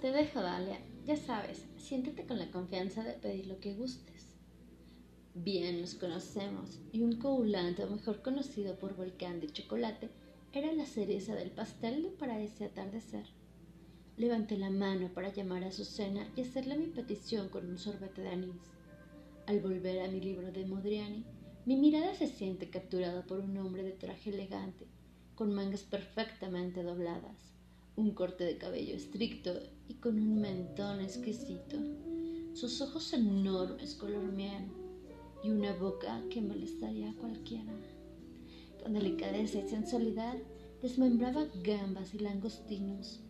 Te dejo, Dalia. Ya sabes, siéntete con la confianza de pedir lo que gustes. Bien, nos conocemos, y un coulante, mejor conocido por volcán de chocolate, era la cereza del pastel para ese atardecer. Levanté la mano para llamar a Susana y hacerle mi petición con un sorbete de anís. Al volver a mi libro de Modriani, mi mirada se siente capturada por un hombre de traje elegante, con mangas perfectamente dobladas, un corte de cabello estricto y con un mentón exquisito, sus ojos enormes color miel y una boca que molestaría a cualquiera. Con delicadeza y sensualidad desmembraba gambas y langostinos.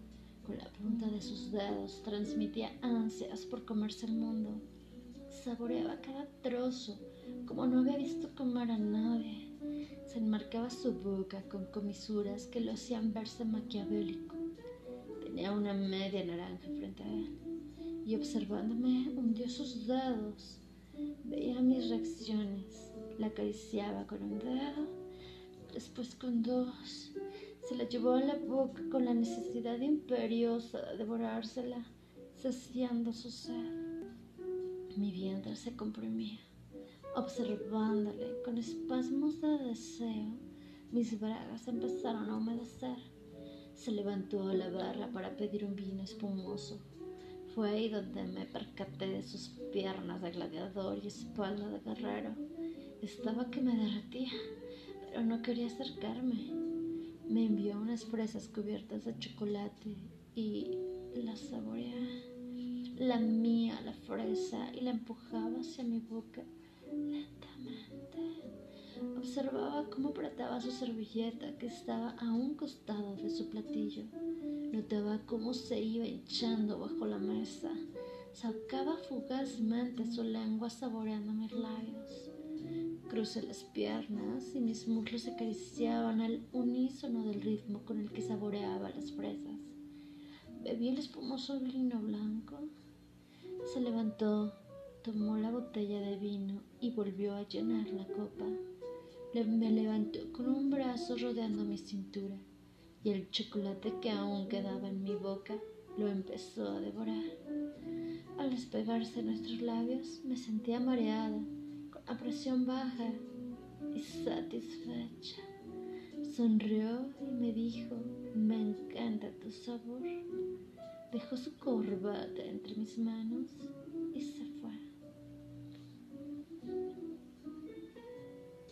Con la punta de sus dedos transmitía ansias por comerse el mundo. Saboreaba cada trozo como no había visto comer a nadie. Se enmarcaba su boca con comisuras que lo hacían verse maquiavélico una media naranja frente a él y observándome hundió sus dedos. Veía mis reacciones. La acariciaba con un dedo, después con dos. Se la llevó a la boca con la necesidad imperiosa de devorársela, saciando su sed. Mi vientre se comprimía. Observándole con espasmos de deseo, mis bragas empezaron a humedecer. Se levantó a la barra para pedir un vino espumoso. Fue ahí donde me percaté de sus piernas de gladiador y espalda de guerrero. Estaba que me derretía, pero no quería acercarme. Me envió unas fresas cubiertas de chocolate y las saboreé. La mía la fresa y la empujaba hacia mi boca lentamente. Observaba cómo apretaba su servilleta que estaba a un costado de su platillo. Notaba cómo se iba hinchando bajo la mesa. Sacaba fugazmente su lengua saboreando mis labios. Crucé las piernas y mis muslos se acariciaban al unísono del ritmo con el que saboreaba las fresas. Bebí el espumoso vino blanco. Se levantó, tomó la botella de vino y volvió a llenar la copa me levantó con un brazo rodeando mi cintura y el chocolate que aún quedaba en mi boca lo empezó a devorar. Al despegarse nuestros labios me sentía mareada, con la presión baja y satisfecha. Sonrió y me dijo, me encanta tu sabor. Dejó su corbata entre mis manos